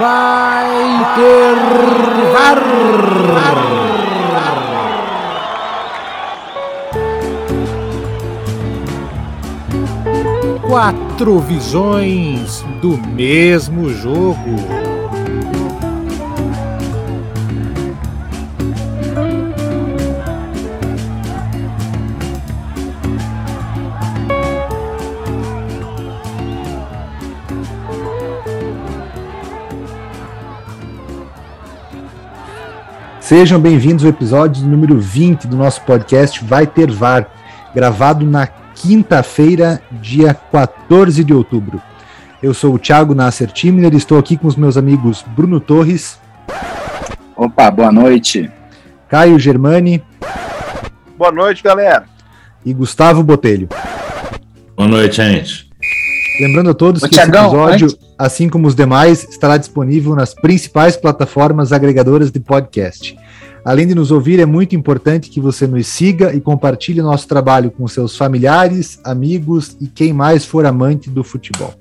vai ter VAR. Quatro visões do mesmo jogo. Sejam bem-vindos ao episódio número 20 do nosso podcast Vai Ter VAR, gravado na quinta-feira, dia 14 de outubro. Eu sou o Thiago Nasser Timner e estou aqui com os meus amigos Bruno Torres. Opa, boa noite. Caio Germani. Boa noite, galera. E Gustavo Botelho. Boa noite, gente. Lembrando a todos Ô, que Thiagão, esse episódio, antes... assim como os demais, estará disponível nas principais plataformas agregadoras de podcast. Além de nos ouvir, é muito importante que você nos siga e compartilhe nosso trabalho com seus familiares, amigos e quem mais for amante do futebol.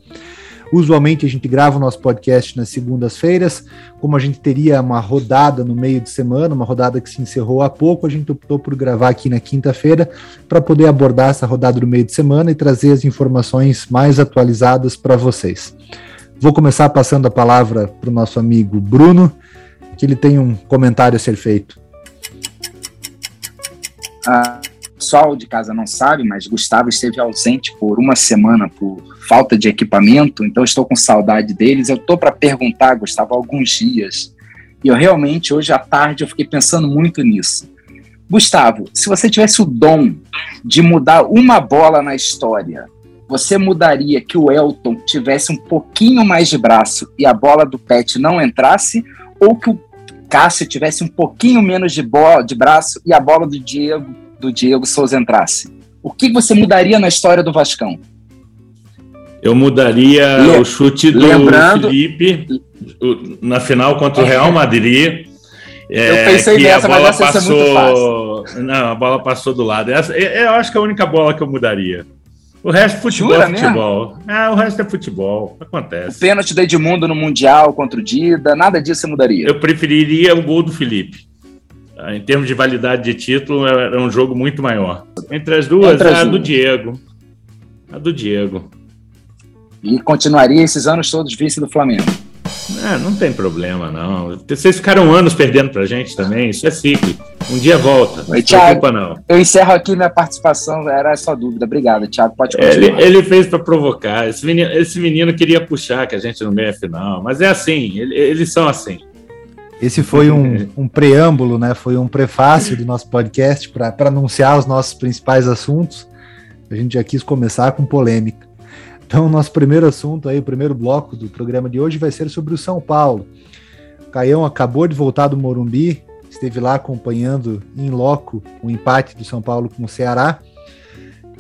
Usualmente a gente grava o nosso podcast nas segundas-feiras. Como a gente teria uma rodada no meio de semana, uma rodada que se encerrou há pouco, a gente optou por gravar aqui na quinta-feira para poder abordar essa rodada no meio de semana e trazer as informações mais atualizadas para vocês. Vou começar passando a palavra para o nosso amigo Bruno, que ele tem um comentário a ser feito. Ah pessoal de casa não sabe, mas Gustavo esteve ausente por uma semana por falta de equipamento, então estou com saudade deles. Eu estou para perguntar, Gustavo, alguns dias. E eu realmente, hoje à tarde, eu fiquei pensando muito nisso. Gustavo, se você tivesse o dom de mudar uma bola na história, você mudaria que o Elton tivesse um pouquinho mais de braço e a bola do Pet não entrasse, ou que o Cássio tivesse um pouquinho menos de, bola, de braço e a bola do Diego do Diego Souza entrasse, o que você mudaria na história do Vascão? Eu mudaria Le o chute do Lembrando... Felipe na final contra o Real Madrid. É, eu pensei nessa, mas essa passou... é muito fácil. Não, a bola passou do lado. Essa, eu acho que é a única bola que eu mudaria. O resto é futebol Jura, futebol. Ah, o resto é futebol. Acontece. O pênalti do Edmundo no Mundial contra o Dida, nada disso você mudaria. Eu preferiria o gol do Felipe. Ah, em termos de validade de título, era é, é um jogo muito maior. Entre as duas, Entre as a duas. do Diego. A do Diego. E continuaria esses anos todos vice do Flamengo. É, não tem problema, não. Vocês ficaram anos perdendo pra gente também, isso é cíclico. Um dia volta, não se preocupa não. Eu encerro aqui minha participação, era essa dúvida. Obrigado, Thiago, pode continuar. Ele, ele fez para provocar, esse menino, esse menino queria puxar que a gente não meia final, mas é assim, eles são assim. Esse foi um, um, preâmbulo, né? Foi um prefácio do nosso podcast para anunciar os nossos principais assuntos. A gente já quis começar com polêmica. Então, nosso primeiro assunto aí, o primeiro bloco do programa de hoje vai ser sobre o São Paulo. O Caião acabou de voltar do Morumbi, esteve lá acompanhando em loco o empate do São Paulo com o Ceará.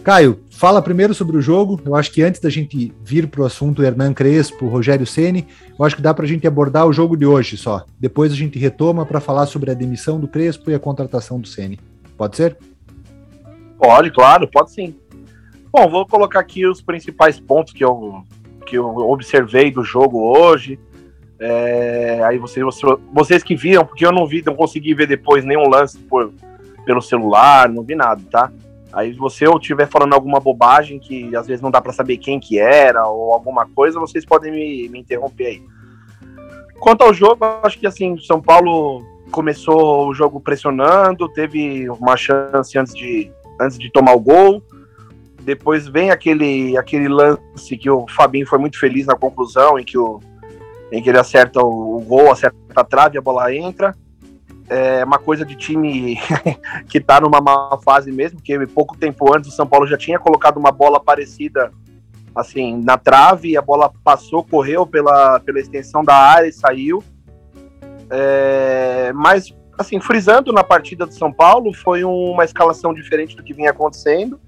Caio, fala primeiro sobre o jogo. Eu acho que antes da gente vir para o assunto Hernan Crespo, Rogério Ceni, eu acho que dá para a gente abordar o jogo de hoje só. Depois a gente retoma para falar sobre a demissão do Crespo e a contratação do Ceni. Pode ser? Pode, claro, pode sim. Bom, vou colocar aqui os principais pontos que eu, que eu observei do jogo hoje. É, aí vocês, vocês que viram, porque eu não vi, não consegui ver depois nenhum lance por, pelo celular, não vi nada, tá? Aí, se você estiver falando alguma bobagem que às vezes não dá para saber quem que era ou alguma coisa, vocês podem me, me interromper aí. Quanto ao jogo, acho que assim, São Paulo começou o jogo pressionando, teve uma chance antes de, antes de tomar o gol. Depois vem aquele, aquele lance que o Fabinho foi muito feliz na conclusão, em que, o, em que ele acerta o, o gol, acerta a trave a bola entra é uma coisa de time que tá numa má fase mesmo, porque pouco tempo antes o São Paulo já tinha colocado uma bola parecida assim na trave, a bola passou, correu pela, pela extensão da área e saiu. É, mas assim, frisando na partida do São Paulo, foi uma escalação diferente do que vinha acontecendo.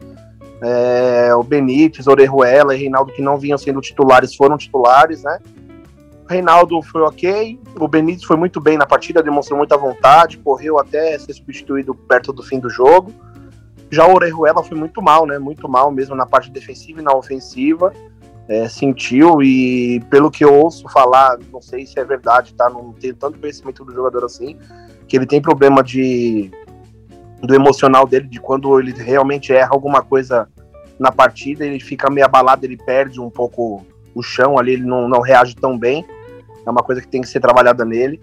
É, o Benítez, Orejuela e Reinaldo, que não vinham sendo titulares, foram titulares, né? Reinaldo foi ok, o Benítez foi muito bem na partida, demonstrou muita vontade, correu até ser substituído perto do fim do jogo. Já o Orejuela foi muito mal, né? Muito mal mesmo na parte defensiva e na ofensiva. é, sentiu e pelo que eu ouço falar, não sei se é verdade, tá? Não tenho tanto conhecimento do jogador assim, que ele tem problema de do emocional dele, de quando ele realmente erra alguma coisa na partida, ele fica meio abalado, ele perde um pouco o chão ali, ele não, não reage tão bem. É uma coisa que tem que ser trabalhada nele.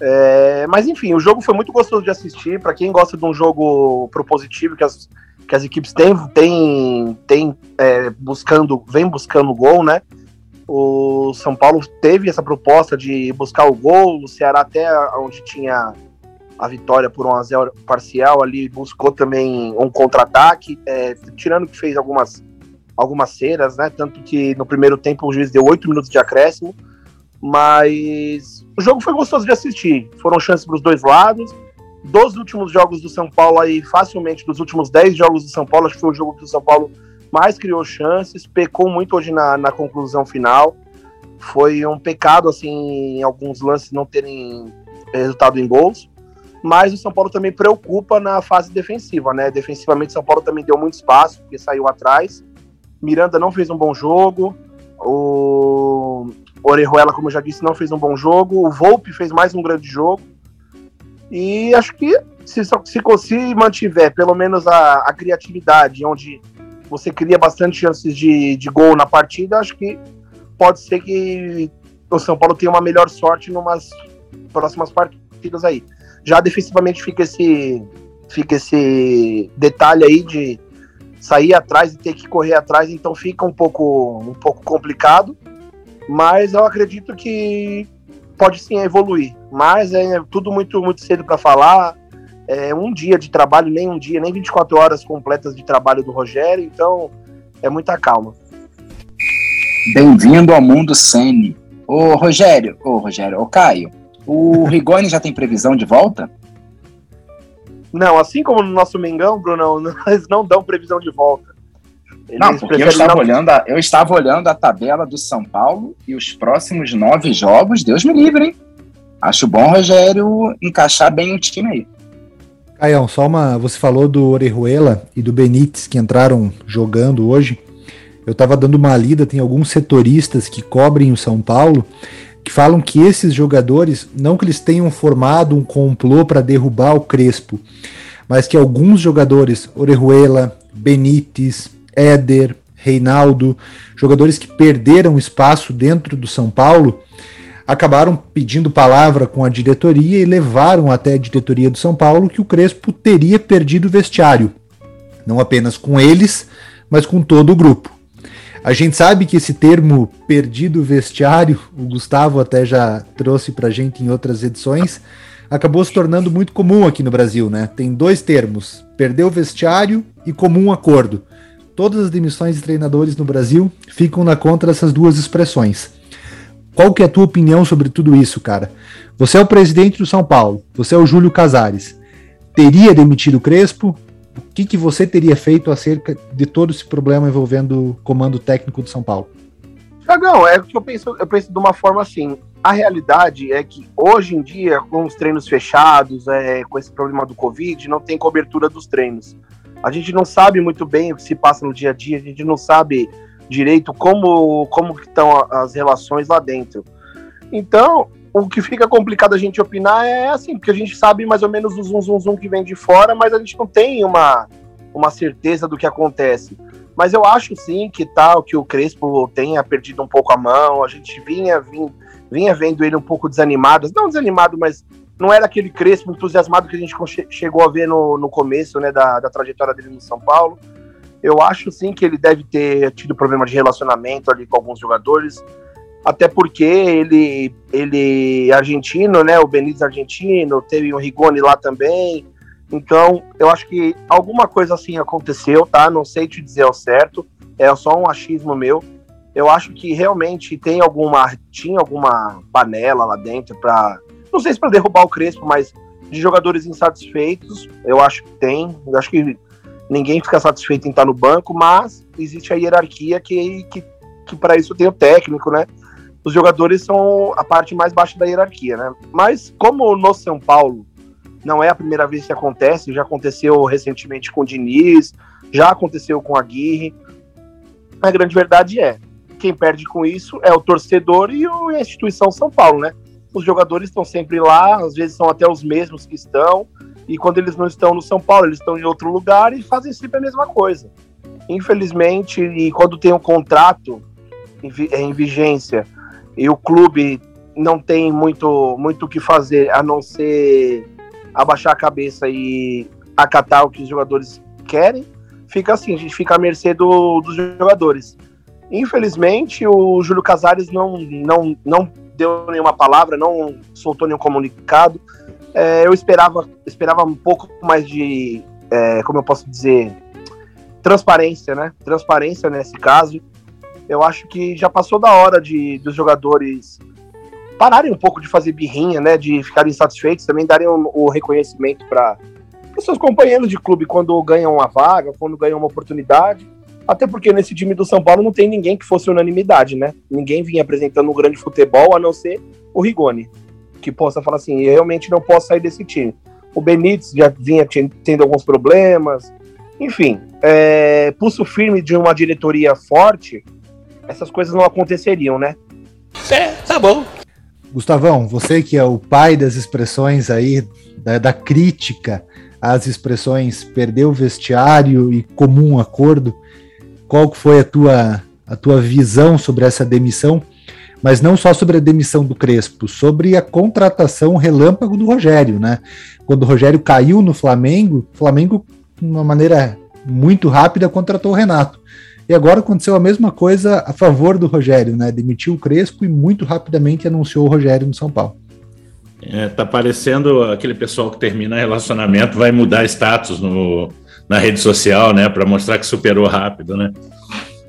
É, mas enfim, o jogo foi muito gostoso de assistir. Para quem gosta de um jogo propositivo, que as, que as equipes têm, têm, têm é, buscando, vem buscando gol, né? O São Paulo teve essa proposta de buscar o gol, o Ceará até onde tinha a vitória por um a 0 parcial ali, buscou também um contra-ataque, é, tirando que fez algumas, algumas ceras, né? Tanto que no primeiro tempo o juiz deu oito minutos de acréscimo, mas o jogo foi gostoso de assistir. Foram chances para os dois lados. Dos últimos jogos do São Paulo aí, facilmente, dos últimos dez jogos do São Paulo, acho que foi o jogo que o São Paulo mais criou chances, pecou muito hoje na, na conclusão final. Foi um pecado, assim, alguns lances não terem resultado em gols mas o São Paulo também preocupa na fase defensiva, né? Defensivamente, o São Paulo também deu muito espaço, porque saiu atrás. Miranda não fez um bom jogo. O Orejuela, como eu já disse, não fez um bom jogo. O Volpe fez mais um grande jogo. E acho que se, se, se mantiver pelo menos a, a criatividade, onde você cria bastante chances de, de gol na partida, acho que pode ser que o São Paulo tenha uma melhor sorte em umas próximas partidas aí. Já defensivamente fica esse, fica esse detalhe aí de sair atrás e ter que correr atrás, então fica um pouco, um pouco complicado. Mas eu acredito que pode sim evoluir. Mas é tudo muito, muito cedo para falar. É um dia de trabalho, nem um dia, nem 24 horas completas de trabalho do Rogério, então é muita calma. Bem-vindo ao mundo Sene. Ô Rogério, ô Rogério, ô Caio, o Rigoni já tem previsão de volta? Não, assim como no nosso Mengão, Bruno, eles não dão previsão de volta. Eles não, porque eu estava, não... Olhando a, eu estava olhando a tabela do São Paulo e os próximos nove jogos, Deus me livre, hein? Acho bom, Rogério, encaixar bem o time aí. Caião, só uma. Você falou do Orejuela e do Benítez que entraram jogando hoje. Eu estava dando uma lida, tem alguns setoristas que cobrem o São Paulo que falam que esses jogadores, não que eles tenham formado um complô para derrubar o Crespo, mas que alguns jogadores, Orejuela, Benítez, Éder, Reinaldo, jogadores que perderam espaço dentro do São Paulo, acabaram pedindo palavra com a diretoria e levaram até a diretoria do São Paulo que o Crespo teria perdido o vestiário. Não apenas com eles, mas com todo o grupo. A gente sabe que esse termo perdido vestiário, o Gustavo até já trouxe pra gente em outras edições, acabou se tornando muito comum aqui no Brasil, né? Tem dois termos: perdeu vestiário e comum acordo. Todas as demissões de treinadores no Brasil ficam na conta dessas duas expressões. Qual que é a tua opinião sobre tudo isso, cara? Você é o presidente do São Paulo, você é o Júlio Casares. Teria demitido Crespo? O que, que você teria feito acerca de todo esse problema envolvendo o comando técnico do São Paulo? Tiagão, é que eu penso, eu penso de uma forma assim. A realidade é que hoje em dia, com os treinos fechados, é, com esse problema do Covid, não tem cobertura dos treinos. A gente não sabe muito bem o que se passa no dia a dia, a gente não sabe direito como, como estão as relações lá dentro. Então, o que fica complicado a gente opinar é assim, porque a gente sabe mais ou menos o zum, zum, zum que vem de fora, mas a gente não tem uma, uma certeza do que acontece. Mas eu acho sim que tal que o Crespo tenha perdido um pouco a mão, a gente vinha, vinha, vinha vendo ele um pouco desanimado, não desanimado, mas não era aquele Crespo entusiasmado que a gente chegou a ver no, no começo né, da, da trajetória dele no São Paulo. Eu acho sim que ele deve ter tido problema de relacionamento ali com alguns jogadores até porque ele ele é argentino, né? O Benítez argentino, teve o Rigoni lá também. Então, eu acho que alguma coisa assim aconteceu, tá? Não sei te dizer ao certo, é só um achismo meu. Eu acho que realmente tem alguma tinha alguma panela lá dentro para não sei se para derrubar o Crespo, mas de jogadores insatisfeitos, eu acho que tem. Eu acho que ninguém fica satisfeito em estar no banco, mas existe a hierarquia que, que, que para isso tem o técnico, né? Os jogadores são a parte mais baixa da hierarquia, né? Mas como no São Paulo não é a primeira vez que acontece, já aconteceu recentemente com o Diniz, já aconteceu com a Aguirre, a grande verdade é quem perde com isso é o torcedor e a instituição São Paulo, né? Os jogadores estão sempre lá, às vezes são até os mesmos que estão, e quando eles não estão no São Paulo, eles estão em outro lugar e fazem sempre a mesma coisa. Infelizmente, e quando tem um contrato em, em vigência e o clube não tem muito muito o que fazer a não ser abaixar a cabeça e acatar o que os jogadores querem, fica assim, a gente fica à mercê do, dos jogadores. Infelizmente, o Júlio Casares não, não, não deu nenhuma palavra, não soltou nenhum comunicado. É, eu esperava, esperava um pouco mais de, é, como eu posso dizer, transparência, né? Transparência nesse caso. Eu acho que já passou da hora de dos jogadores pararem um pouco de fazer birrinha, né? De ficarem insatisfeitos, também darem o, reconhecimento para seus companheiros de clube quando ganham uma vaga, quando ganham uma oportunidade. Até porque nesse time do São Paulo não tem ninguém que fosse unanimidade, né? Ninguém vinha apresentando um grande futebol, a não ser o Rigoni, que possa falar assim: eu realmente não posso sair desse time. O Benítez já vinha tendo alguns problemas. Enfim, é, pulso firme de uma diretoria forte, essas coisas não aconteceriam, né? É, tá bom. Gustavão, você que é o pai das expressões aí, da, da crítica às expressões perder o vestiário e comum acordo, qual foi a tua, a tua visão sobre essa demissão? Mas não só sobre a demissão do Crespo, sobre a contratação relâmpago do Rogério, né? Quando o Rogério caiu no Flamengo, o Flamengo, de uma maneira muito rápida, contratou o Renato. E agora aconteceu a mesma coisa a favor do Rogério, né? Demitiu o Crespo e muito rapidamente anunciou o Rogério no São Paulo. É, tá parecendo aquele pessoal que termina relacionamento vai mudar status no, na rede social, né? Para mostrar que superou rápido, né?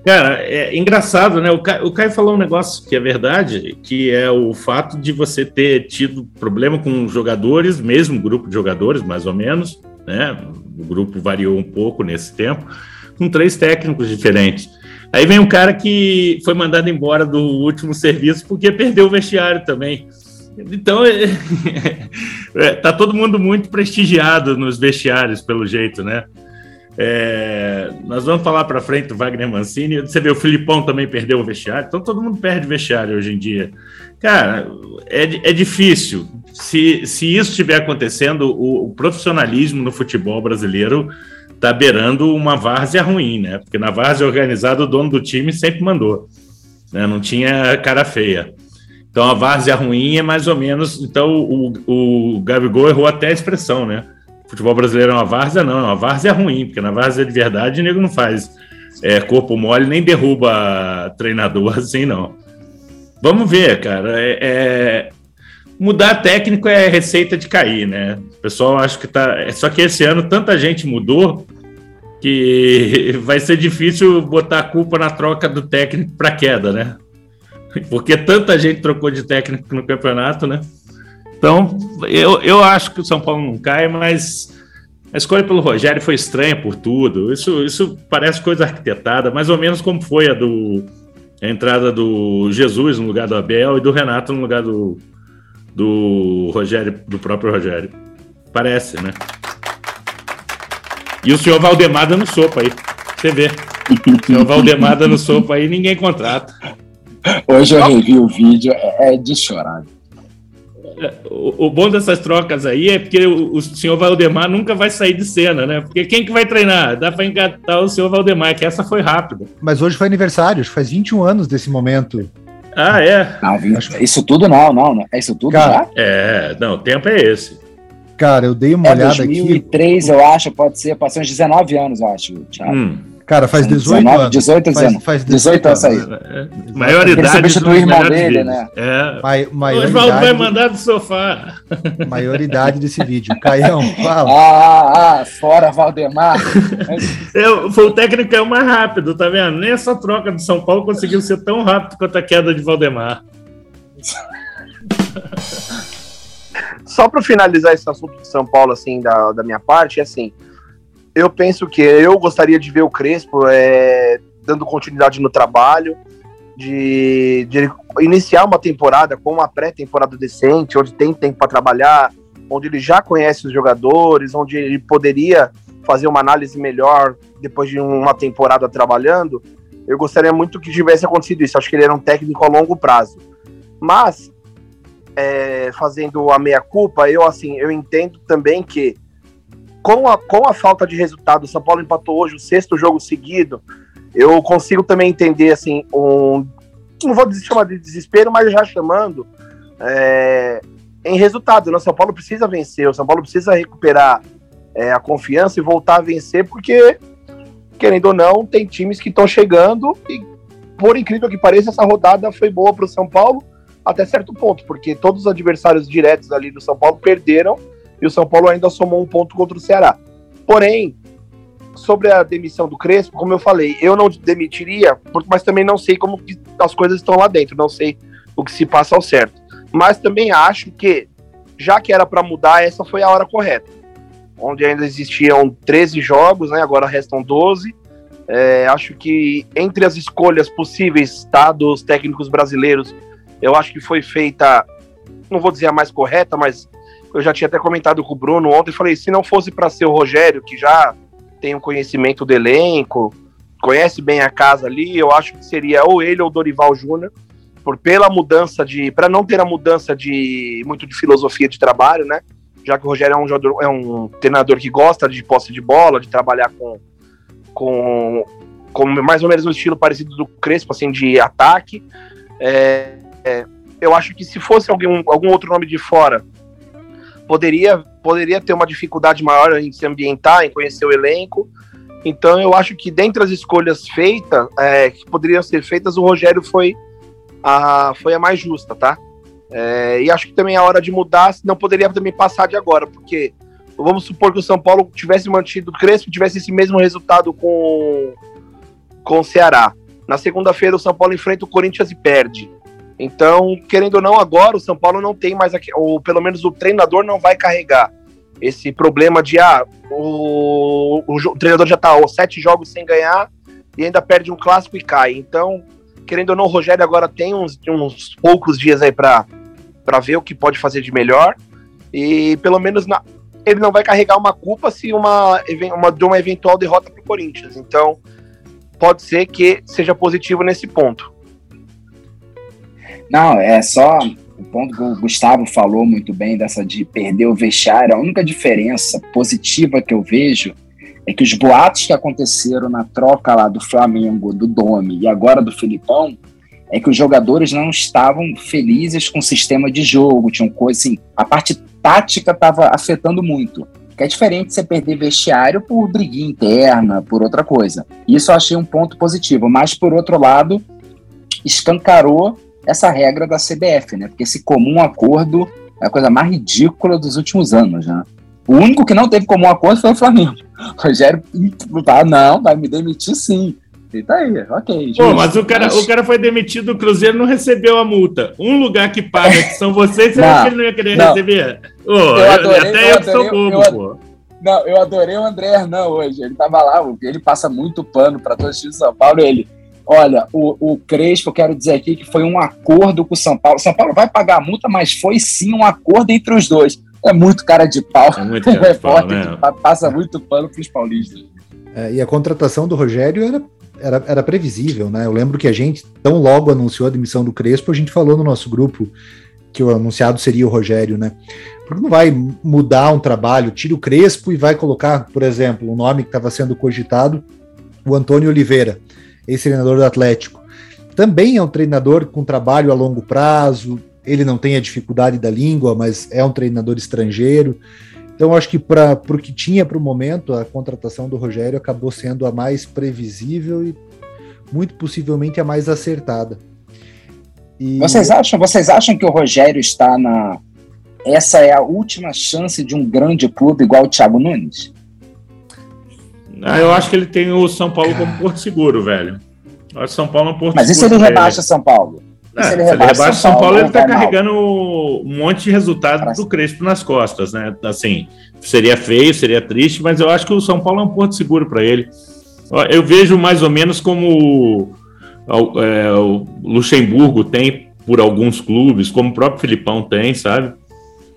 Cara, é engraçado, né? O Caio, o Caio falou um negócio que é verdade, que é o fato de você ter tido problema com jogadores, mesmo grupo de jogadores, mais ou menos, né? O grupo variou um pouco nesse tempo com três técnicos diferentes. Aí vem um cara que foi mandado embora do último serviço porque perdeu o vestiário também. Então, é, tá todo mundo muito prestigiado nos vestiários, pelo jeito, né? É, nós vamos falar para frente do Wagner Mancini. Você vê, o Filipão também perdeu o vestiário, então todo mundo perde vestiário hoje em dia. Cara, é, é difícil. Se, se isso estiver acontecendo, o, o profissionalismo no futebol brasileiro está beirando uma várzea ruim, né? Porque na várzea organizada o dono do time sempre mandou, né? não tinha cara feia. Então a várzea ruim é mais ou menos. Então o, o Gabigol errou até a expressão, né? Futebol brasileiro é uma várzea, não, é uma várzea ruim, porque na várzea de verdade o nego não faz é, corpo mole nem derruba treinador assim, não. Vamos ver, cara. É, é, mudar técnico é receita de cair, né? O pessoal acha que tá. Só que esse ano tanta gente mudou que vai ser difícil botar a culpa na troca do técnico para queda, né? Porque tanta gente trocou de técnico no campeonato, né? Então, eu, eu acho que o São Paulo não cai, mas a escolha pelo Rogério foi estranha por tudo. Isso, isso parece coisa arquitetada, mais ou menos como foi a do a entrada do Jesus no lugar do Abel e do Renato no lugar do, do Rogério, do próprio Rogério. Parece, né? E o senhor Valdemar dando sopa aí. Você vê. O senhor Valdemar dando sopa aí, ninguém contrata. Hoje eu revi o vídeo, é, é de chorar. O, o, bom dessas trocas aí é porque o, o, senhor Valdemar nunca vai sair de cena, né? Porque quem que vai treinar? Dá para engatar o senhor Valdemar, que essa foi rápida. Mas hoje foi aniversário, faz 21 anos desse momento. Ah, é? Não, isso tudo não, não, não. É isso tudo Cara, já? É, não, o tempo é esse. Cara, eu dei uma é olhada 2003, aqui. 2003, eu acho, pode ser, passou uns 19 anos, eu acho, Thiago. Hum. Cara, faz 18 19, anos. 18 anos. Faz, faz 18, 18 anos aí. É, maioridade. Ele substituiu o irmão dele, né? É. Ma o Oswaldo vai mandar do sofá. Maioridade desse vídeo. Caião, fala. Ah, ah, fora Valdemar. Eu, foi o técnico é o mais rápido, tá vendo? Nem essa troca do São Paulo conseguiu ser tão rápido quanto a queda de Valdemar. Só para finalizar esse assunto de São Paulo, assim, da, da minha parte, é assim eu penso que eu gostaria de ver o Crespo é, dando continuidade no trabalho, de, de iniciar uma temporada com uma pré-temporada decente, onde tem tempo para trabalhar, onde ele já conhece os jogadores, onde ele poderia fazer uma análise melhor depois de uma temporada trabalhando. eu gostaria muito que tivesse acontecido isso. Acho que ele era um técnico a longo prazo. Mas, é, fazendo a meia-culpa, eu assim, eu entendo também que com a, com a falta de resultado, o São Paulo empatou hoje o sexto jogo seguido, eu consigo também entender assim, um. Não vou chamar de desespero, mas já chamando é, em resultado. Né? O São Paulo precisa vencer, o São Paulo precisa recuperar é, a confiança e voltar a vencer, porque, querendo ou não, tem times que estão chegando e, por incrível que pareça, essa rodada foi boa para o São Paulo até certo ponto, porque todos os adversários diretos ali do São Paulo perderam e o São Paulo ainda somou um ponto contra o Ceará. Porém, sobre a demissão do Crespo, como eu falei, eu não demitiria, mas também não sei como as coisas estão lá dentro, não sei o que se passa ao certo. Mas também acho que, já que era para mudar, essa foi a hora correta onde ainda existiam 13 jogos, né? Agora restam 12. É, acho que entre as escolhas possíveis tá, dos técnicos brasileiros, eu acho que foi feita, não vou dizer a mais correta, mas eu já tinha até comentado com o Bruno ontem, falei, se não fosse para ser o Rogério, que já tem um conhecimento do elenco, conhece bem a casa ali, eu acho que seria ou ele ou Dorival Júnior, por pela mudança de, para não ter a mudança de muito de filosofia de trabalho, né? já que o Rogério é um, jogador, é um treinador que gosta de posse de bola, de trabalhar com, com, com mais ou menos um estilo parecido do Crespo, assim, de ataque. É, é, eu acho que se fosse algum, algum outro nome de fora, poderia, poderia ter uma dificuldade maior em se ambientar, em conhecer o elenco. Então eu acho que dentre as escolhas feitas, é, que poderiam ser feitas, o Rogério foi a, foi a mais justa, tá? É, e acho que também é a hora de mudar, não poderia também passar de agora, porque vamos supor que o São Paulo tivesse mantido o Crespo, tivesse esse mesmo resultado com, com o Ceará. Na segunda-feira o São Paulo enfrenta o Corinthians e perde. Então, querendo ou não, agora o São Paulo não tem mais, ou pelo menos o treinador não vai carregar esse problema de, ah, o, o, o treinador já está sete jogos sem ganhar e ainda perde um clássico e cai. Então, querendo ou não, o Rogério agora tem uns, uns poucos dias aí para ver o que pode fazer de melhor. E pelo menos na, ele não vai carregar uma culpa se uma, uma de uma eventual derrota para o Corinthians. Então, pode ser que seja positivo nesse ponto. Não, é só o ponto que o Gustavo falou muito bem dessa de perder o vestiário. A única diferença positiva que eu vejo é que os boatos que aconteceram na troca lá do Flamengo, do Domi e agora do Filipão é que os jogadores não estavam felizes com o sistema de jogo, tinham coisa assim, a parte tática estava afetando muito. Que é diferente você perder vestiário por briguinha interna, por outra coisa. Isso eu achei um ponto positivo, mas por outro lado, escancarou essa regra da CBF, né? Porque esse comum acordo é a coisa mais ridícula dos últimos anos, né? O único que não teve comum acordo foi o Flamengo. O Rogério tá, não, vai me demitir sim. E tá aí, ok. Pô, mas o cara, o cara foi demitido do Cruzeiro não recebeu a multa. Um lugar que paga, que são vocês, você não, que ele não ia querer não. receber? Oh, eu adorei, até eu, eu sou bobo, eu, pô. Não, eu adorei o André Hernan hoje. Ele tava lá, ele passa muito pano para todo o São Paulo. Ele, olha, o, o Crespo, eu quero dizer aqui que foi um acordo com o São Paulo. São Paulo vai pagar a multa, mas foi sim um acordo entre os dois. É muito cara de pau. É muito cara de pau, né? passa muito pano pros paulistas. É, e a contratação do Rogério era era, era previsível, né? Eu lembro que a gente, tão logo anunciou a demissão do Crespo, a gente falou no nosso grupo que o anunciado seria o Rogério, né? Porque não vai mudar um trabalho, tira o Crespo e vai colocar, por exemplo, o um nome que estava sendo cogitado, o Antônio Oliveira, ex-treinador do Atlético. Também é um treinador com trabalho a longo prazo, ele não tem a dificuldade da língua, mas é um treinador estrangeiro. Então, acho que para o que tinha para o momento, a contratação do Rogério acabou sendo a mais previsível e muito possivelmente a mais acertada. E... Vocês acham? Vocês acham que o Rogério está na? Essa é a última chance de um grande clube igual o Thiago Nunes? Ah, eu acho que ele tem o São Paulo como Porto Seguro, velho. Eu acho São Paulo é um Porto Mas Seguro. Mas e se ele rebaixa São Paulo? É, se ele rebaixa, São, Paulo, São Paulo, ele está carregando um monte de resultado do Crespo nas costas, né? Assim, seria feio, seria triste, mas eu acho que o São Paulo é um porto seguro para ele. Eu vejo mais ou menos como o, é, o Luxemburgo tem por alguns clubes, como o próprio Filipão tem, sabe?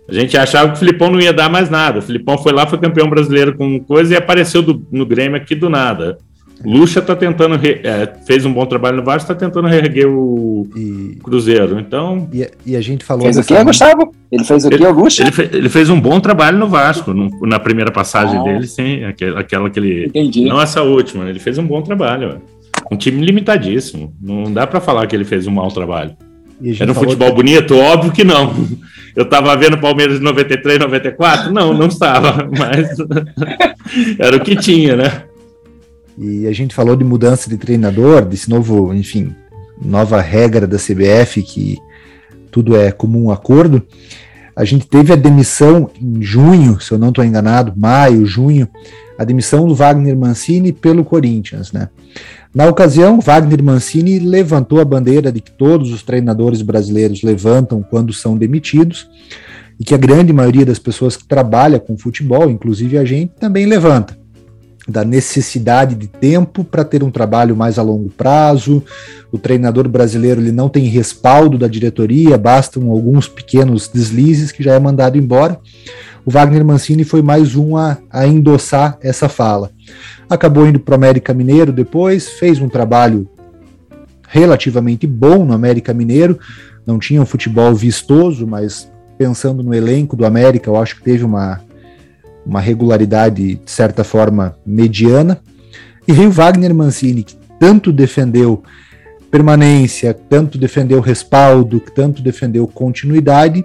A gente achava que o Filipão não ia dar mais nada. O Filipão foi lá, foi campeão brasileiro com coisa e apareceu do, no Grêmio aqui do nada. Lucha está tentando, re, é, fez um bom trabalho no Vasco, está tentando reerguer o e, Cruzeiro. Então. E, e, a gente falou. Fez o quê, Gustavo? Ele fez o quê, o Lucha? Ele, fez, ele fez um bom trabalho no Vasco, no, na primeira passagem ah, dele, sim, aquela, aquela que ele. Entendi. Não essa última, ele fez um bom trabalho. Um time limitadíssimo. Não dá para falar que ele fez um mau trabalho. Era um futebol que... bonito? Óbvio que não. Eu estava vendo Palmeiras de 93, 94? Não, não estava, mas era o que tinha, né? E a gente falou de mudança de treinador, desse novo, enfim, nova regra da CBF, que tudo é comum acordo. A gente teve a demissão em junho, se eu não estou enganado, maio, junho, a demissão do Wagner Mancini pelo Corinthians, né? Na ocasião, Wagner Mancini levantou a bandeira de que todos os treinadores brasileiros levantam quando são demitidos e que a grande maioria das pessoas que trabalha com futebol, inclusive a gente, também levanta da necessidade de tempo para ter um trabalho mais a longo prazo. O treinador brasileiro ele não tem respaldo da diretoria, bastam alguns pequenos deslizes que já é mandado embora. O Wagner Mancini foi mais um a, a endossar essa fala. Acabou indo para o América Mineiro depois, fez um trabalho relativamente bom no América Mineiro. Não tinha um futebol vistoso, mas pensando no elenco do América, eu acho que teve uma, uma regularidade, de certa forma, mediana. E veio Wagner Mancini, que tanto defendeu permanência, tanto defendeu respaldo, tanto defendeu continuidade,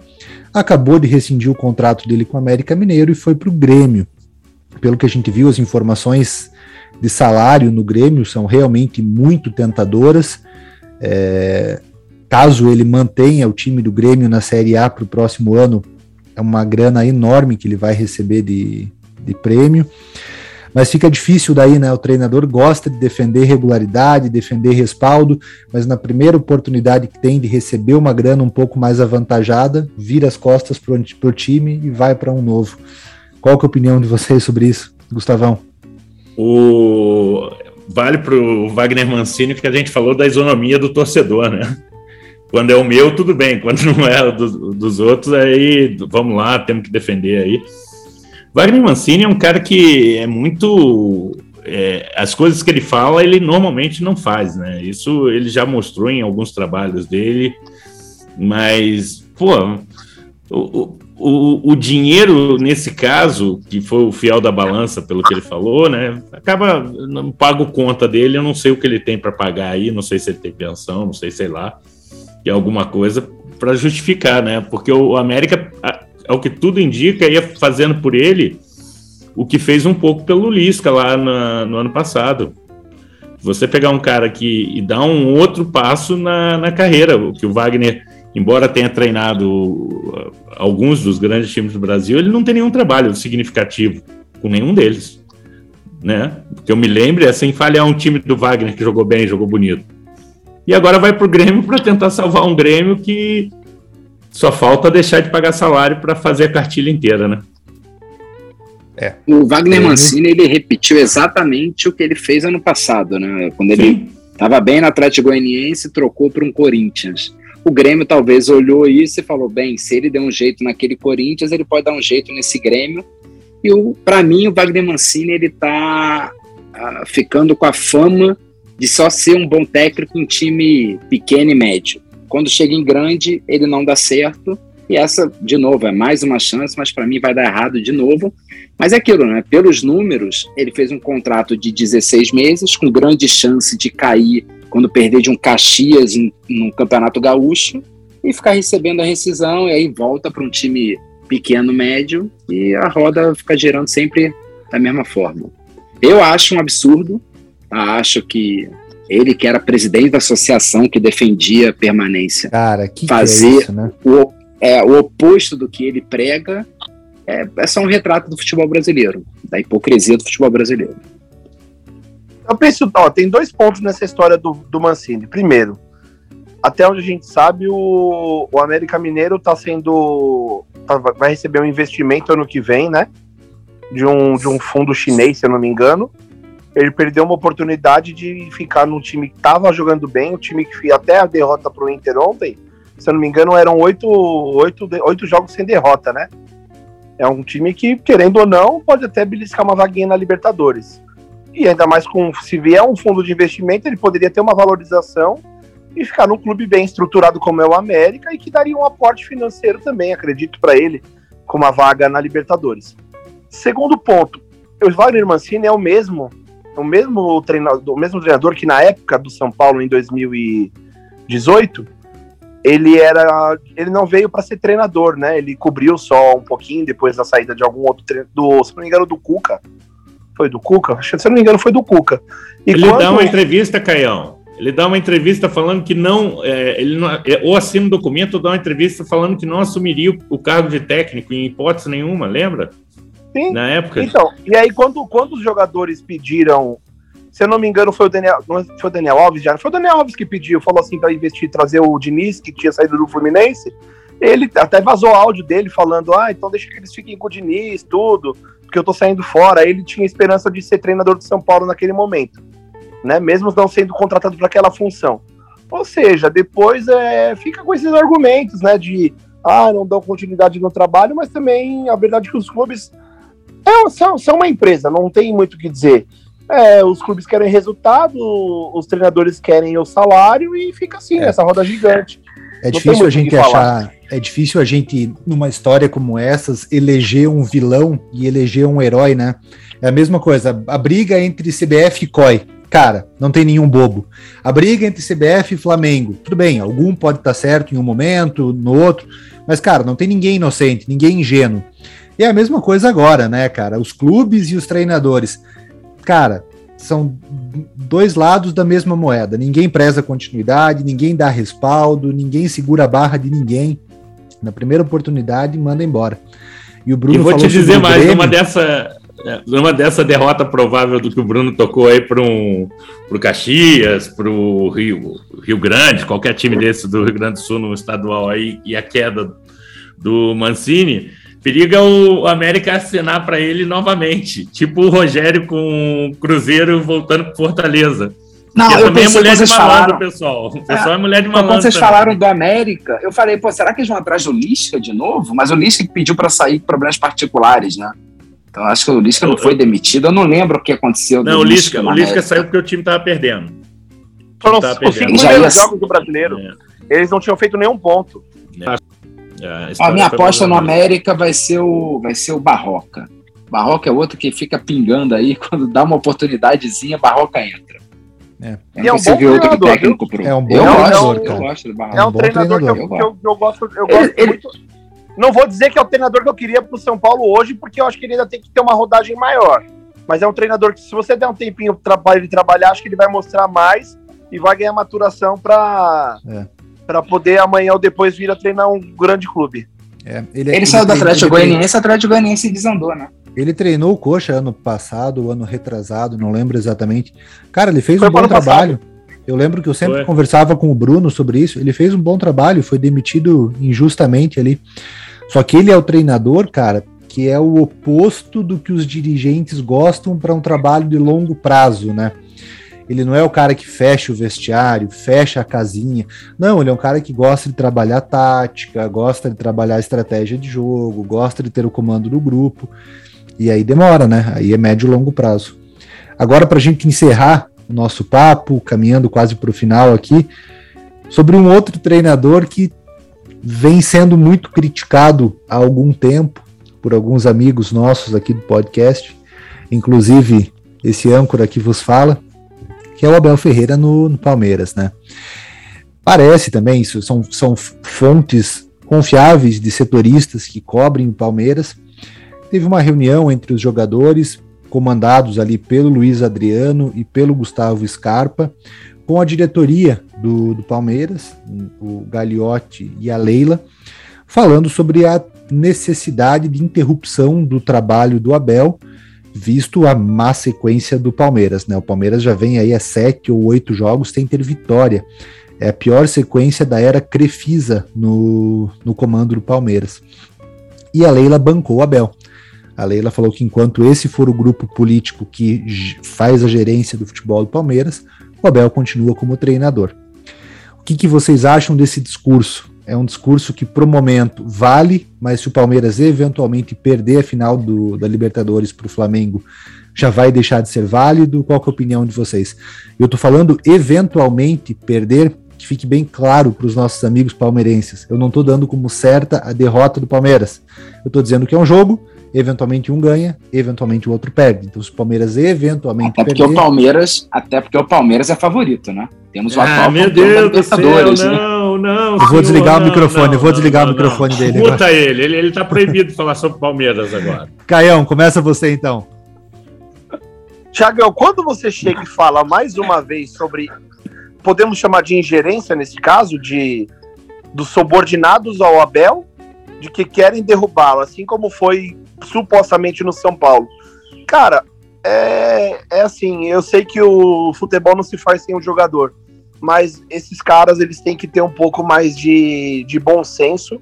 acabou de rescindir o contrato dele com o América Mineiro e foi para o Grêmio. Pelo que a gente viu, as informações de salário no Grêmio são realmente muito tentadoras. É, caso ele mantenha o time do Grêmio na Série A para o próximo ano, é uma grana enorme que ele vai receber de, de prêmio. Mas fica difícil daí, né? O treinador gosta de defender regularidade, defender respaldo, mas na primeira oportunidade que tem de receber uma grana um pouco mais avantajada, vira as costas para o time e vai para um novo. Qual é a opinião de vocês sobre isso, Gustavão? O... Vale para o Wagner Mancini que a gente falou da isonomia do torcedor, né? Quando é o meu, tudo bem. Quando não é do, dos outros, aí vamos lá, temos que defender aí. Wagner Mancini é um cara que é muito. É, as coisas que ele fala, ele normalmente não faz, né? Isso ele já mostrou em alguns trabalhos dele, mas, pô, o, o, o dinheiro, nesse caso, que foi o fiel da balança, pelo que ele falou, né? Acaba, não pago conta dele, eu não sei o que ele tem para pagar aí, não sei se ele tem pensão, não sei, sei lá de alguma coisa para justificar, né? Porque o América, ao que tudo indica, ia fazendo por ele o que fez um pouco pelo Lisca lá na, no ano passado. Você pegar um cara que e dar um outro passo na, na carreira, o que o Wagner, embora tenha treinado uh, alguns dos grandes times do Brasil, ele não tem nenhum trabalho significativo com nenhum deles, né? Que eu me lembre é sem falhar um time do Wagner que jogou bem, jogou bonito e agora vai para o Grêmio para tentar salvar um Grêmio que só falta deixar de pagar salário para fazer a cartilha inteira, né? É. O Wagner Mancini ele repetiu exatamente o que ele fez ano passado, né? Quando ele estava bem no Atlético Goianiense, trocou para um Corinthians. O Grêmio talvez olhou isso e falou: bem, se ele deu um jeito naquele Corinthians, ele pode dar um jeito nesse Grêmio. E para mim, o Wagner Mancini ele está ah, ficando com a fama de só ser um bom técnico em time pequeno e médio. Quando chega em grande, ele não dá certo. E essa, de novo, é mais uma chance, mas para mim vai dar errado de novo. Mas é aquilo, né? Pelos números, ele fez um contrato de 16 meses, com grande chance de cair quando perder de um Caxias no Campeonato Gaúcho e ficar recebendo a rescisão e aí volta para um time pequeno, médio e a roda fica girando sempre da mesma forma. Eu acho um absurdo acho que ele que era presidente da associação que defendia a permanência, Cara, que fazer que é isso, né? o, é, o oposto do que ele prega é, é só um retrato do futebol brasileiro, da hipocrisia do futebol brasileiro. Eu penso, ó, tem dois pontos nessa história do, do Mancini. Primeiro, até onde a gente sabe, o, o América Mineiro está sendo. Tá, vai receber um investimento ano que vem, né? De um, de um fundo chinês, se eu não me engano ele perdeu uma oportunidade de ficar num time que estava jogando bem, um time que até a derrota para o Inter ontem, se eu não me engano, eram oito, oito, oito jogos sem derrota, né? É um time que, querendo ou não, pode até beliscar uma vaguinha na Libertadores. E ainda mais com se vier um fundo de investimento, ele poderia ter uma valorização e ficar num clube bem estruturado como é o América e que daria um aporte financeiro também, acredito, para ele, com uma vaga na Libertadores. Segundo ponto, o Wagner Mancini é o mesmo, o mesmo treinador, o mesmo treinador que na época do São Paulo em 2018, ele era, ele não veio para ser treinador, né? Ele cobriu só um pouquinho depois da saída de algum outro treinador, se não me engano, do Cuca. Foi do Cuca? Se não me engano, foi do Cuca. E ele quando... dá uma entrevista, Caião. Ele dá uma entrevista falando que não, é, ele não, é, ou assina um documento ou dá uma entrevista falando que não assumiria o, o cargo de técnico em hipótese nenhuma, lembra? Sim. Na época. Então, e aí quando, quando os jogadores pediram, se eu não me engano, foi o Daniel, foi o Daniel Alves já, foi o Daniel Alves que pediu, falou assim para investir, trazer o Diniz, que tinha saído do Fluminense. Ele até vazou áudio dele falando: "Ah, então deixa que eles fiquem com o Diniz, tudo, porque eu tô saindo fora". Ele tinha esperança de ser treinador do São Paulo naquele momento né? Mesmo não sendo contratado para aquela função. Ou seja, depois é, fica com esses argumentos, né? De ah, não dão continuidade no trabalho, mas também a verdade é que os clubes é, são, são uma empresa, não tem muito o que dizer. É, os clubes querem resultado, os treinadores querem o salário e fica assim, é. essa roda gigante. É não difícil a gente achar, é difícil a gente, numa história como essas, eleger um vilão e eleger um herói, né? É a mesma coisa, a briga entre CBF e COI cara, não tem nenhum bobo. A briga entre CBF e Flamengo, tudo bem, algum pode estar tá certo em um momento, no outro, mas, cara, não tem ninguém inocente, ninguém ingênuo. E é a mesma coisa agora, né, cara? Os clubes e os treinadores. Cara, são dois lados da mesma moeda. Ninguém preza continuidade, ninguém dá respaldo, ninguém segura a barra de ninguém. Na primeira oportunidade, manda embora. E o Bruno e vou te dizer mais, Grêmio, uma dessa é, numa dessa derrota provável do que o Bruno tocou aí para um, o Caxias, para o Rio, Rio Grande, qualquer time desse do Rio Grande do Sul no estadual aí, e a queda do Mancini, periga o América assinar para ele novamente, tipo o Rogério com o Cruzeiro voltando para Fortaleza. Não, eu também é mulher de malandro, falaram... pessoal. O pessoal é, é mulher de malandro. Quando vocês também. falaram do América, eu falei, pô, será que eles vão atrás do Lisca de novo? Mas o Lisca pediu para sair com problemas particulares, né? Então acho que o Lisca não foi demitido. Eu não lembro o que aconteceu. Não, o Lisca, o Lisca saiu porque o time estava perdendo. Foram os cinco primeiros jogos do brasileiro. É. Eles não tinham feito nenhum ponto. É. É, a, a minha aposta no América vai ser o vai ser o Barroca. Barroca é outro que fica pingando aí quando dá uma oportunidadezinha, Barroca entra. É. E é um bom treinador, técnico pro... É um bom treinador, cara. Eu gosto do Barroca. É um, treinador, que, eu, que eu, eu, gosto, eu gosto ele, muito. Ele não vou dizer que é o treinador que eu queria para o São Paulo hoje, porque eu acho que ele ainda tem que ter uma rodagem maior. Mas é um treinador que, se você der um tempinho para ele trabalhar, acho que ele vai mostrar mais e vai ganhar maturação para é. Pra poder amanhã ou depois vir a treinar um grande clube. É, ele, ele, ele saiu do Atlético Goianiense, o Atlético Goianiense desandou, né? Ele treinou o Coxa ano passado, ano retrasado, não lembro exatamente. Cara, ele fez Foi um bom trabalho. Passado. Eu lembro que eu sempre Foi. conversava com o Bruno sobre isso. Ele fez um bom trabalho, foi demitido injustamente ali. Só que ele é o treinador, cara, que é o oposto do que os dirigentes gostam para um trabalho de longo prazo, né? Ele não é o cara que fecha o vestiário, fecha a casinha. Não, ele é um cara que gosta de trabalhar tática, gosta de trabalhar estratégia de jogo, gosta de ter o comando do grupo. E aí demora, né? Aí é médio e longo prazo. Agora, para a gente encerrar o nosso papo, caminhando quase para o final aqui, sobre um outro treinador que vem sendo muito criticado há algum tempo por alguns amigos nossos aqui do podcast, inclusive esse âncora que vos fala, que é o Abel Ferreira no, no Palmeiras, né? Parece também, isso são, são fontes confiáveis de setoristas que cobrem o Palmeiras. Teve uma reunião entre os jogadores, comandados ali pelo Luiz Adriano e pelo Gustavo Scarpa, com a diretoria do, do Palmeiras, o Gagliotti e a Leila, falando sobre a necessidade de interrupção do trabalho do Abel, visto a má sequência do Palmeiras. Né? O Palmeiras já vem aí a sete ou oito jogos sem ter vitória. É a pior sequência da era Crefisa no, no comando do Palmeiras. E a Leila bancou o Abel. A Leila falou que enquanto esse for o grupo político que faz a gerência do futebol do Palmeiras, o Abel continua como treinador. O que, que vocês acham desse discurso? É um discurso que, pro momento, vale, mas se o Palmeiras eventualmente perder a final do, da Libertadores para o Flamengo, já vai deixar de ser válido? Qual é a opinião de vocês? Eu estou falando eventualmente perder, que fique bem claro para os nossos amigos palmeirenses. Eu não estou dando como certa a derrota do Palmeiras. Eu estou dizendo que é um jogo, eventualmente um ganha, eventualmente o outro perde. Então, se o Palmeiras eventualmente até porque perder... o Palmeiras, até porque o Palmeiras é favorito, né? Temos o ah, atual meu Deus do céu, né? Não, não. Eu vou desligar não, o microfone, não, vou desligar não, o microfone dele. Escuta ele, ele, ele tá proibido de falar sobre Palmeiras agora. Caião, começa você então. Tiagão, quando você chega e fala mais uma vez sobre, podemos chamar de ingerência nesse caso, de dos subordinados ao Abel, de que querem derrubá-lo, assim como foi supostamente no São Paulo. Cara, é, é assim, eu sei que o futebol não se faz sem o jogador, mas esses caras eles têm que ter um pouco mais de, de bom senso,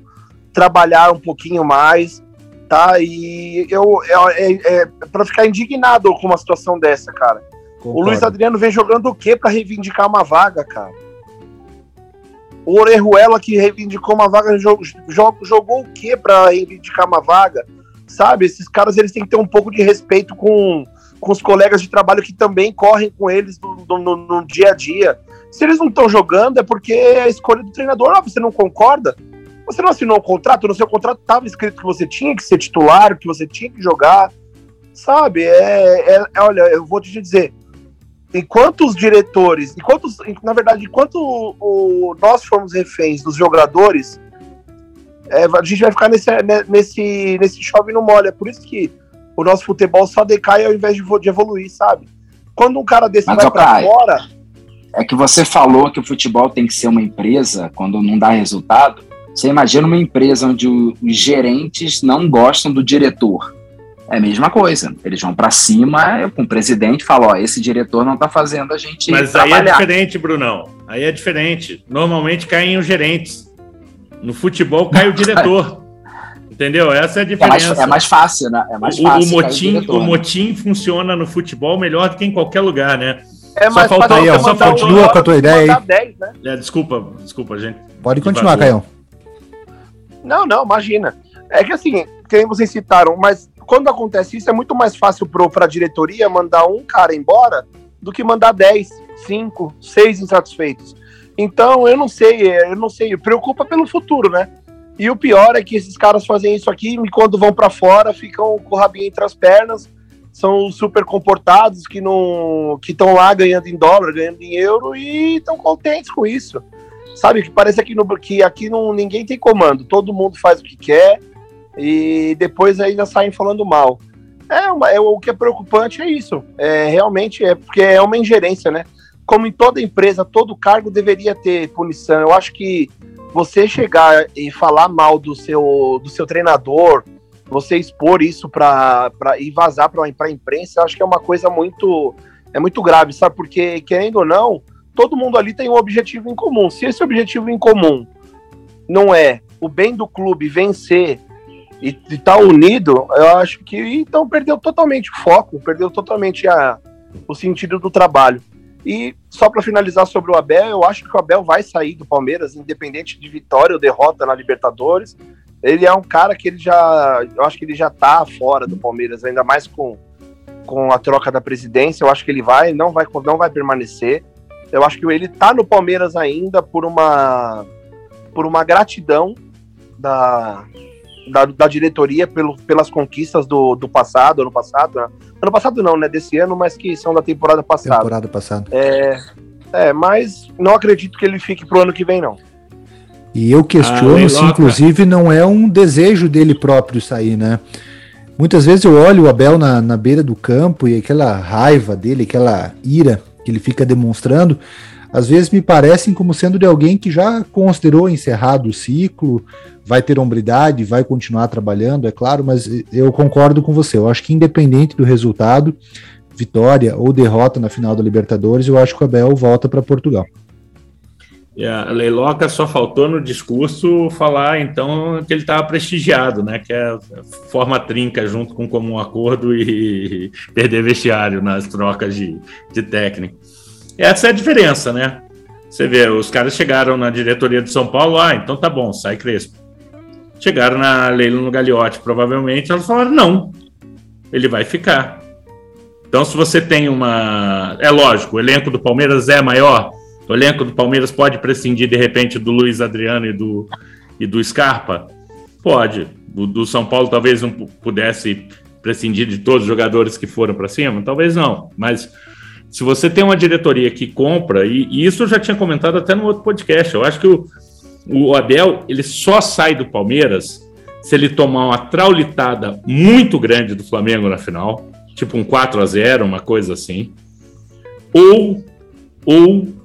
trabalhar um pouquinho mais, tá? E eu é, é, é para ficar indignado com uma situação dessa, cara. Concordo. O Luiz Adriano vem jogando o quê para reivindicar uma vaga, cara? O Orejuela que reivindicou uma vaga jogou, jogou o quê para reivindicar uma vaga? Sabe, esses caras eles têm que ter um pouco de respeito com, com os colegas de trabalho que também correm com eles no, no, no dia a dia. Se eles não estão jogando, é porque é a escolha do treinador. Ah, você não concorda? Você não assinou um contrato? No seu contrato estava escrito que você tinha que ser titular, que você tinha que jogar. Sabe? É, é, é olha, eu vou te dizer. Enquanto os diretores, enquanto, na verdade, enquanto o, o, nós formos reféns dos jogadores, é, a gente vai ficar nesse, né, nesse, nesse chove no molha. É por isso que o nosso futebol só decai ao invés de, de evoluir, sabe? Quando um cara desse Mas, vai para fora. É que você falou que o futebol tem que ser uma empresa quando não dá resultado. Você imagina uma empresa onde os gerentes não gostam do diretor. É a mesma coisa. Eles vão para cima com o presidente e falam: Ó, esse diretor não está fazendo a gente. Mas trabalhar. aí é diferente, Brunão. Aí é diferente. Normalmente caem os gerentes. No futebol cai o diretor. Entendeu? Essa é a diferença. É mais, é mais fácil, né? É mais o, fácil. O motim, o, diretor, o né? motim funciona no futebol melhor do que em qualquer lugar, né? É mais só falta aí, só continua com a tua ideia aí. 10, né? é, desculpa, desculpa, gente. Pode continuar, Caio. Não, não, imagina. É que assim, quem vocês citaram, mas quando acontece isso, é muito mais fácil para a diretoria mandar um cara embora do que mandar 10, 5, 6 insatisfeitos. Então, eu não sei, eu não sei, preocupa pelo futuro, né? E o pior é que esses caras fazem isso aqui e quando vão para fora ficam com o rabinho entre as pernas, são super comportados que não que estão lá ganhando em dólar, ganhando em euro e estão contentes com isso. Sabe que parece aqui no que aqui não ninguém tem comando, todo mundo faz o que quer e depois ainda saem falando mal. É, uma, é o que é preocupante é isso. É realmente é porque é uma ingerência, né? como em toda empresa, todo cargo deveria ter punição. Eu acho que você chegar e falar mal do seu, do seu treinador, você expor isso para e vazar para a imprensa, acho que é uma coisa muito é muito grave, sabe? Porque querendo ou não, todo mundo ali tem um objetivo em comum. Se esse objetivo em comum não é o bem do clube vencer e estar tá unido, eu acho que então perdeu totalmente o foco, perdeu totalmente a, o sentido do trabalho. E só para finalizar sobre o Abel, eu acho que o Abel vai sair do Palmeiras, independente de vitória ou derrota na Libertadores. Ele é um cara que ele já, eu acho que ele já tá fora do Palmeiras, ainda mais com, com a troca da presidência. Eu acho que ele vai, não vai, não vai permanecer. Eu acho que ele tá no Palmeiras ainda por uma por uma gratidão da, da, da diretoria pelo, pelas conquistas do, do passado, ano passado, né? Ano passado não, né? Desse ano, mas que são da temporada passada. Temporada passada. É, é, mas não acredito que ele fique pro ano que vem, não. E eu questiono ah, se, inclusive, não é um desejo dele próprio sair, né? Muitas vezes eu olho o Abel na, na beira do campo e aquela raiva dele, aquela ira que ele fica demonstrando, às vezes me parecem como sendo de alguém que já considerou encerrado o ciclo, vai ter hombridade, vai continuar trabalhando, é claro, mas eu concordo com você. Eu acho que independente do resultado, vitória ou derrota na final da Libertadores, eu acho que o Abel volta para Portugal. E a Leiloca só faltou no discurso falar então que ele estava prestigiado, né? Que é forma trinca junto com comum acordo e perder vestiário nas trocas de, de técnico. Essa é a diferença, né? Você vê, os caras chegaram na diretoria de São Paulo, ah, então tá bom, sai Crespo. Chegaram na Leila no Gagliotti, provavelmente, elas falaram, não, ele vai ficar. Então, se você tem uma. É lógico, o elenco do Palmeiras é maior. O elenco do Palmeiras pode prescindir, de repente, do Luiz Adriano e do, e do Scarpa? Pode. O do São Paulo talvez não pudesse prescindir de todos os jogadores que foram para cima? Talvez não. Mas se você tem uma diretoria que compra, e, e, isso eu já tinha comentado até no outro podcast, eu acho que o, o Abel ele só sai do Palmeiras se ele tomar uma traulitada muito grande do Flamengo na final, tipo um 4 a 0 uma coisa assim, ou, ou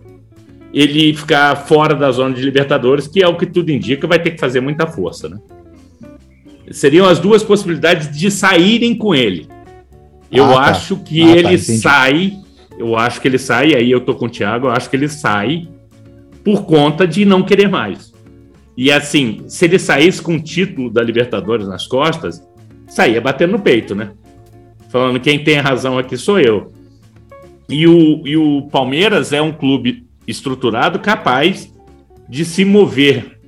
ele ficar fora da zona de Libertadores, que é o que tudo indica, vai ter que fazer muita força, né? Seriam as duas possibilidades de saírem com ele. Eu ah, tá. acho que ah, tá, ele tá, sai, eu acho que ele sai, aí eu tô com o Thiago, eu acho que ele sai por conta de não querer mais. E assim, se ele saísse com o título da Libertadores nas costas, saía batendo no peito, né? Falando quem tem razão aqui sou eu. E o, e o Palmeiras é um clube estruturado capaz de se mover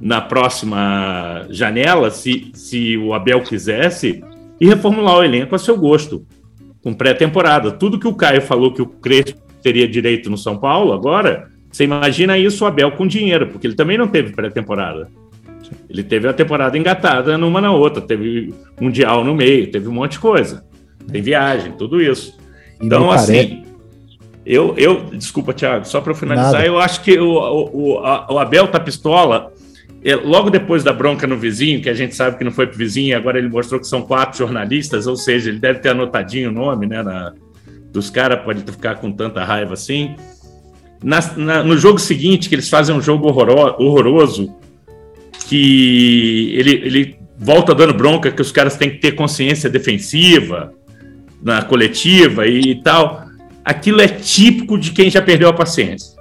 na próxima janela, se, se o Abel quisesse, e reformular o elenco a seu gosto, com pré-temporada. Tudo que o Caio falou que o Crespo teria direito no São Paulo, agora, você imagina isso o Abel com dinheiro, porque ele também não teve pré-temporada. Ele teve a temporada engatada numa na outra, teve Mundial no meio, teve um monte de coisa. Tem viagem, tudo isso. Então, assim, eu, eu, desculpa, Thiago, só para finalizar, Nada. eu acho que o, o, o Abel tá pistola é, logo depois da bronca no vizinho, que a gente sabe que não foi para o vizinho, agora ele mostrou que são quatro jornalistas, ou seja, ele deve ter anotadinho o nome né, na, dos caras, pode ficar com tanta raiva assim. Na, na, no jogo seguinte, que eles fazem um jogo horroro, horroroso, que ele, ele volta dando bronca que os caras têm que ter consciência defensiva na coletiva e, e tal. Aquilo é típico de quem já perdeu a paciência.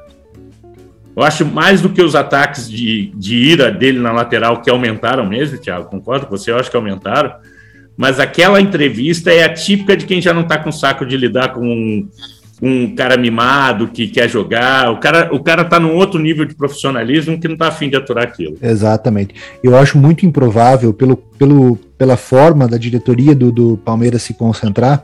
Eu acho mais do que os ataques de, de ira dele na lateral, que aumentaram mesmo, Thiago, concordo com você, eu acho que aumentaram. Mas aquela entrevista é a típica de quem já não está com saco de lidar com um, um, cara mimado que quer jogar. O cara, o cara tá num outro nível de profissionalismo que não está afim de aturar aquilo. Exatamente. Eu acho muito improvável, pelo, pelo, pela forma da diretoria do, do Palmeiras se concentrar,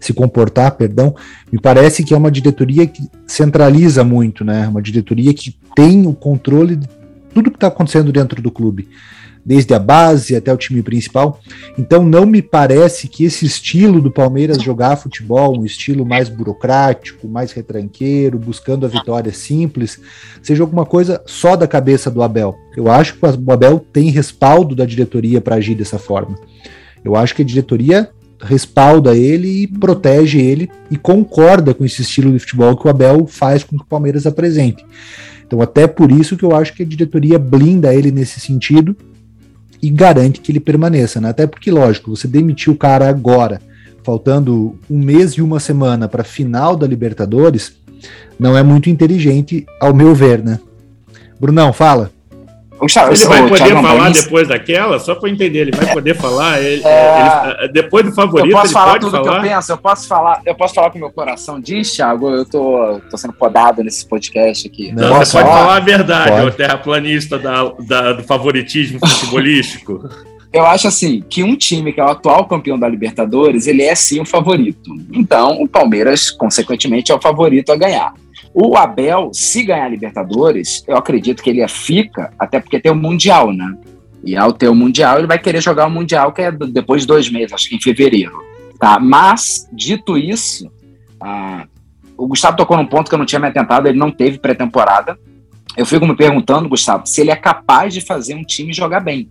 se comportar, perdão, me parece que é uma diretoria que centraliza muito, né? Uma diretoria que tem o controle de tudo que está acontecendo dentro do clube, desde a base até o time principal. Então não me parece que esse estilo do Palmeiras jogar futebol, um estilo mais burocrático, mais retranqueiro, buscando a vitória simples, seja alguma coisa só da cabeça do Abel. Eu acho que o Abel tem respaldo da diretoria para agir dessa forma. Eu acho que a diretoria respalda ele e protege ele e concorda com esse estilo de futebol que o Abel faz com que o Palmeiras apresente. Então, até por isso que eu acho que a diretoria blinda ele nesse sentido e garante que ele permaneça, né? Até porque, lógico, você demitiu o cara agora, faltando um mês e uma semana para a final da Libertadores, não é muito inteligente, ao meu ver, né? Brunão, fala. Gustavo, ele vai poder Thiago falar depois daquela? Só para entender, ele vai poder falar? Ele, é... ele, depois do favorito, eu posso falar tudo falar? que eu penso, eu posso falar, eu posso falar com o meu coração diz, Thiago, eu tô, tô sendo podado nesse podcast aqui. Não, você pode falar, falar a verdade, pode. o terraplanista da, da, do favoritismo futebolístico. eu acho assim que um time que é o atual campeão da Libertadores, ele é sim o favorito. Então, o Palmeiras, consequentemente, é o favorito a ganhar. O Abel, se ganhar a Libertadores, eu acredito que ele fica, até porque tem o Mundial, né? E ao ter o Mundial, ele vai querer jogar o Mundial, que é depois de dois meses, acho que em fevereiro. Tá? Mas, dito isso, ah, o Gustavo tocou num ponto que eu não tinha me atentado, ele não teve pré-temporada. Eu fico me perguntando, Gustavo, se ele é capaz de fazer um time jogar bem.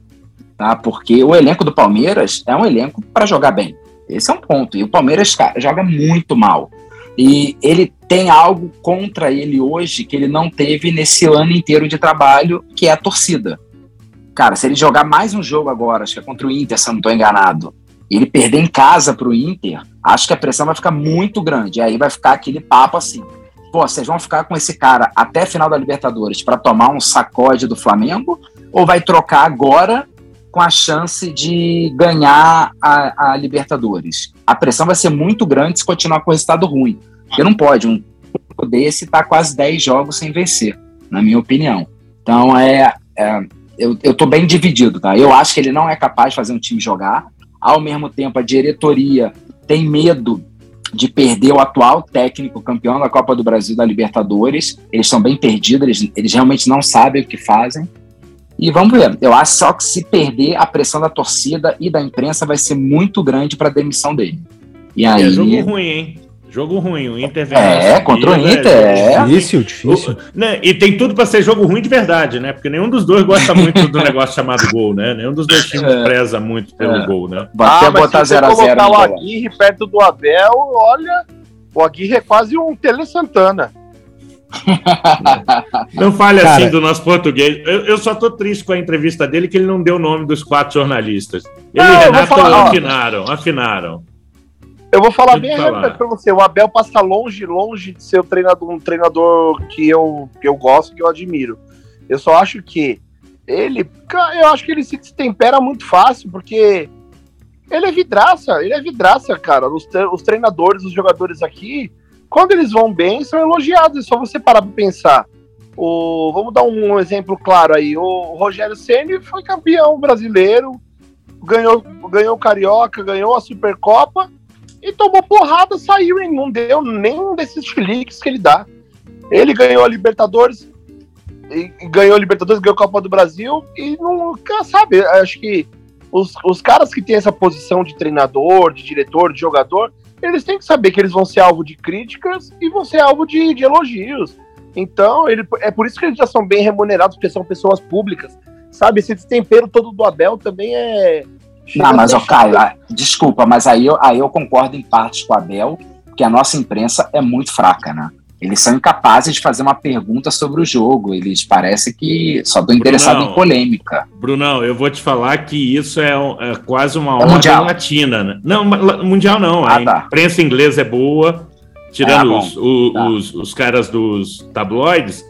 Tá? Porque o elenco do Palmeiras é um elenco para jogar bem. Esse é um ponto. E o Palmeiras cara, joga muito mal. E ele tem algo contra ele hoje que ele não teve nesse ano inteiro de trabalho, que é a torcida. Cara, se ele jogar mais um jogo agora, acho que é contra o Inter, se eu não estou enganado, ele perder em casa para o Inter, acho que a pressão vai ficar muito grande. Aí vai ficar aquele papo assim: pô, vocês vão ficar com esse cara até final da Libertadores para tomar um sacode do Flamengo? Ou vai trocar agora com a chance de ganhar a, a Libertadores. A pressão vai ser muito grande se continuar com o resultado ruim. Porque não pode, um desse está quase 10 jogos sem vencer, na minha opinião. Então, é, é eu, eu tô bem dividido, tá? Eu acho que ele não é capaz de fazer um time jogar. Ao mesmo tempo, a diretoria tem medo de perder o atual técnico campeão da Copa do Brasil da Libertadores. Eles estão bem perdidos, eles, eles realmente não sabem o que fazem. E vamos ver. Eu acho só que se perder, a pressão da torcida e da imprensa vai ser muito grande para a demissão dele. E aí... É jogo ruim, hein? Jogo ruim, o Inter vem. É, contra o Inter, é. Difícil, difícil. O, né, e tem tudo para ser jogo ruim de verdade, né? Porque nenhum dos dois gosta muito do negócio chamado gol, né? Nenhum dos dois times é. preza muito pelo é. gol, né? Até ah, botar 0 a 0 colocar o Aguirre perto do Abel, olha, o Aguirre é quase um Tele Santana. Não fale Cara, assim do nosso português. Eu, eu, só tô triste com a entrevista dele que ele não deu o nome dos quatro jornalistas. Ele e Renato falar, afinaram, afinaram. Eu vou falar bem rápido pra você. O Abel passa longe, longe de ser um treinador, um treinador que eu, que eu gosto, que eu admiro. Eu só acho que ele, eu acho que ele se destempera muito fácil, porque ele é vidraça, ele é vidraça, cara. Os, os treinadores, os jogadores aqui, quando eles vão bem, são elogiados. É só você parar pra pensar. O, vamos dar um exemplo claro aí. O Rogério Ceni foi campeão brasileiro, ganhou, ganhou o Carioca, ganhou a Supercopa e tomou porrada, saiu e não deu nenhum desses chiliques que ele dá. Ele ganhou a Libertadores, ganhou a Libertadores, ganhou a Copa do Brasil e nunca sabe. Acho que os, os caras que têm essa posição de treinador, de diretor, de jogador, eles têm que saber que eles vão ser alvo de críticas e vão ser alvo de, de elogios. Então, ele, é por isso que eles já são bem remunerados, porque são pessoas públicas. Sabe, esse tempero todo do Abel também é, não, mas, ó, Caio, ah, desculpa, mas aí eu, aí eu concordo em partes com a Bel, que a nossa imprensa é muito fraca, né? Eles são incapazes de fazer uma pergunta sobre o jogo. Eles parecem que só estão interessados em polêmica. Brunão, eu vou te falar que isso é, é quase uma é ordem latina. Né? Não, mundial não. Ah, a tá. imprensa inglesa é boa, tirando ah, os, o, tá. os, os, caras dos tabloides,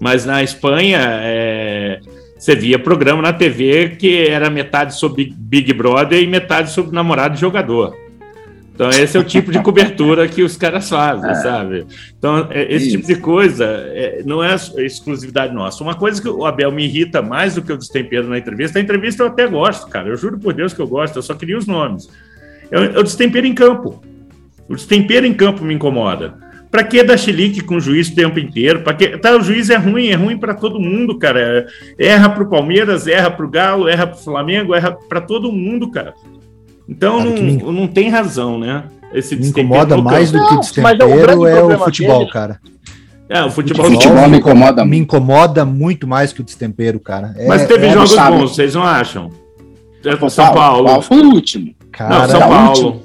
mas na Espanha é, você via programa na TV que era metade sobre Big Brother e metade sobre namorado de jogador. Então, esse é o tipo de cobertura que os caras fazem, é. sabe? Então, é, esse Isso. tipo de coisa é, não é exclusividade nossa. Uma coisa que o Abel me irrita mais do que o destempero na entrevista, a entrevista eu até gosto, cara. Eu juro por Deus que eu gosto, eu só queria os nomes. É o destempero em campo. O destempero em campo me incomoda. Para que dar chilique com o juiz o tempo inteiro? Para que tá, o juiz é ruim, é ruim para todo mundo, cara. Erra para o Palmeiras, erra para o Galo, erra para o Flamengo, erra para todo mundo, cara. Então não, me... não tem razão, né? Esse me incomoda mais do que o destempero é o futebol, dele... cara. É, o futebol, o futebol me incomoda Me incomoda muito mais que o destempero, cara. É, Mas teve é, jogos bons, vocês não acham? São, São Paulo. Paulo foi o último. Cara, não, São Paulo. Último.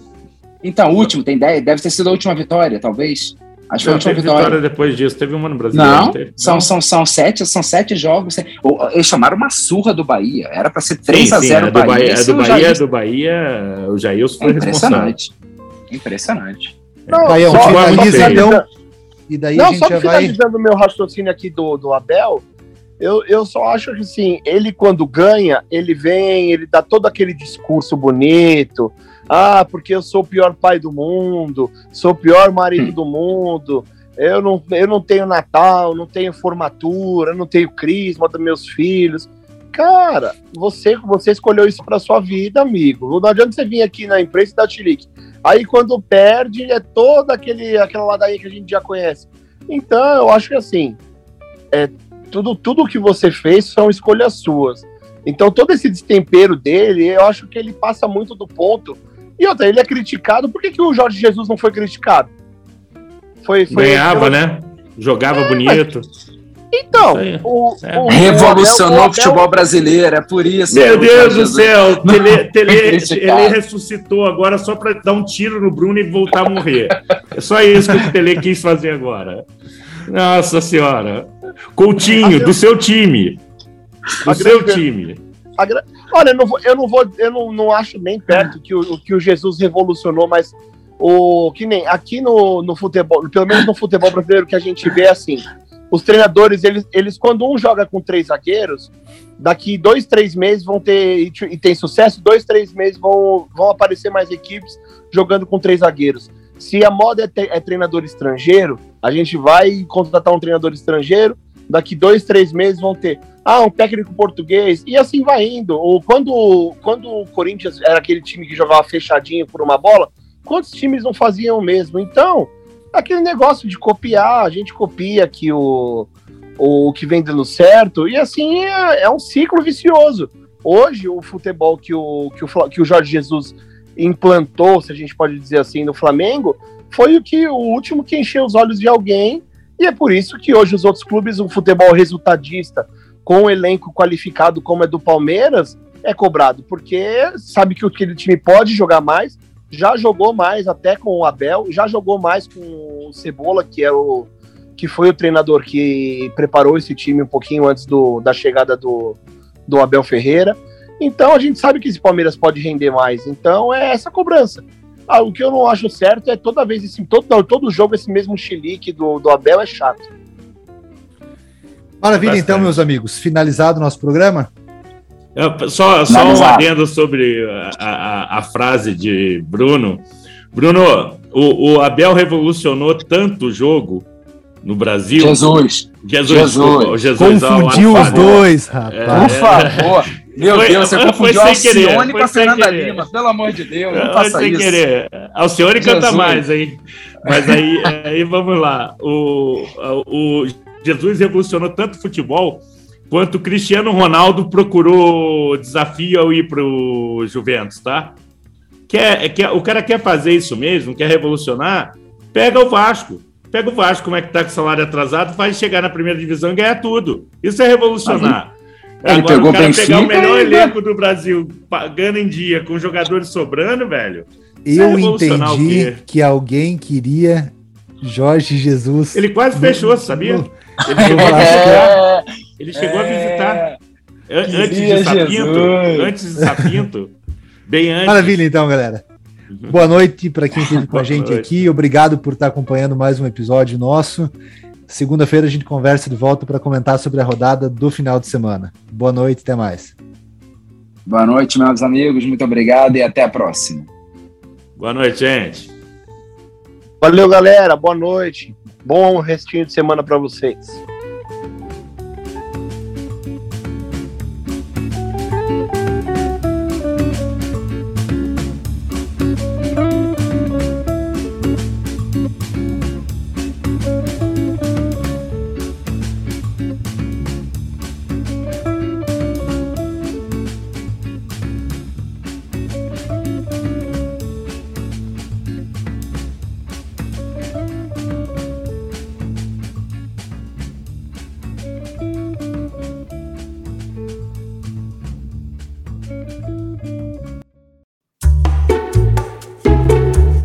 Então, o último, tem ideia? Deve ter sido a última vitória, talvez. Acho que foi a vitória. vitória. depois disso. Teve uma no Brasil. Não, são, São, são, sete, são sete jogos. Eles chamaram uma surra do Bahia. Era para ser 3 sim, a 0 sim, é do Bahia. É do Bahia, do Bahia, o Jailson foi é impressionante. Impressionante. Não, daí, só, finaliza, então, e daí não, a gente só já finalizando o meu raciocínio aqui do, do Abel, eu, eu só acho que assim, ele quando ganha, ele vem, ele dá todo aquele discurso bonito, ah, porque eu sou o pior pai do mundo, sou o pior marido do mundo, eu não, eu não tenho Natal, não tenho formatura, não tenho crisma dos meus filhos. Cara, você, você escolheu isso para sua vida, amigo. Não adianta você vir aqui na imprensa e dar chilique. Aí quando perde, é toda aquele, aquela ladainha que a gente já conhece. Então, eu acho que assim, é, tudo, tudo que você fez são escolhas suas. Então, todo esse destempero dele, eu acho que ele passa muito do ponto e outra, ele é criticado. Por que, que o Jorge Jesus não foi criticado? Foi, foi Ganhava, né? Jogava é, bonito. Mas... Então, o, é. o, revolucionou o, Abel, o futebol brasileiro, é por isso. Meu Deus do céu, tele, tele, ele ressuscitou agora só para dar um tiro no Bruno e voltar a morrer. É só isso que o Tele quis fazer agora. Nossa senhora. Coutinho, do seu time. Do seu time. Olha, eu não vou, eu não, vou, eu não, não acho nem perto que o, que o Jesus revolucionou, mas o que nem aqui no, no futebol, pelo menos no futebol brasileiro que a gente vê assim, os treinadores, eles, eles quando um joga com três zagueiros, daqui dois, três meses vão ter, e, e tem sucesso, dois, três meses vão, vão aparecer mais equipes jogando com três zagueiros. Se a moda é, é treinador estrangeiro, a gente vai contratar um treinador estrangeiro, daqui dois, três meses vão ter ah, um técnico português, e assim vai indo. Ou quando, quando o Corinthians era aquele time que jogava fechadinho por uma bola, quantos times não faziam mesmo? Então, aquele negócio de copiar, a gente copia que o, o que vem dando certo, e assim é, é um ciclo vicioso. Hoje, o futebol que o, que, o, que o Jorge Jesus implantou, se a gente pode dizer assim, no Flamengo, foi o que o último que encheu os olhos de alguém, e é por isso que hoje os outros clubes, o futebol resultadista, com um elenco qualificado como é do Palmeiras, é cobrado, porque sabe que aquele time pode jogar mais, já jogou mais até com o Abel, já jogou mais com o Cebola, que é o que foi o treinador que preparou esse time um pouquinho antes do, da chegada do, do Abel Ferreira. Então a gente sabe que esse Palmeiras pode render mais. Então é essa cobrança. Ah, o que eu não acho certo é toda vez esse todo, todo jogo esse mesmo chilique do, do Abel é chato. Maravilha, Bastante. então, meus amigos. Finalizado o nosso programa? só só um adendo sobre a, a, a, frase de Bruno. Bruno, o, o, Abel revolucionou tanto o jogo no Brasil. Jesus. Jesus. Jesus. Jesus Confundiu os dois, rapaz. É, Por favor. Meu foi, Deus, você confundiu Alcione com a Fernanda querer. Lima. Pelo amor de Deus, não faça sem isso. Querer. Alcione Jesus. canta mais, hein? Mas aí, aí vamos lá. O, o Jesus revolucionou tanto o futebol quanto o Cristiano Ronaldo procurou desafio ao ir para o Juventus, tá? Quer, quer, o cara quer fazer isso mesmo, quer revolucionar, pega o Vasco. Pega o Vasco, como é que tá com o salário atrasado, vai chegar na primeira divisão e ganhar tudo. Isso é revolucionar. Ele Agora, pegou o cara pegar o melhor elenco do Brasil, pagando em dia, com jogadores sobrando, velho. Eu é entendi que alguém queria Jorge Jesus. Ele quase fechou, sabia? Ele chegou, a visitar, ele chegou a visitar antes de Sapinto, antes de Sapinto, bem antes. Maravilha, então, galera. Boa noite para quem esteve com a gente aqui. Obrigado por estar acompanhando mais um episódio nosso. Segunda-feira a gente conversa de volta para comentar sobre a rodada do final de semana. Boa noite, até mais. Boa noite, meus amigos. Muito obrigado e até a próxima. Boa noite, gente. Valeu, galera. Boa noite. Bom restinho de semana para vocês.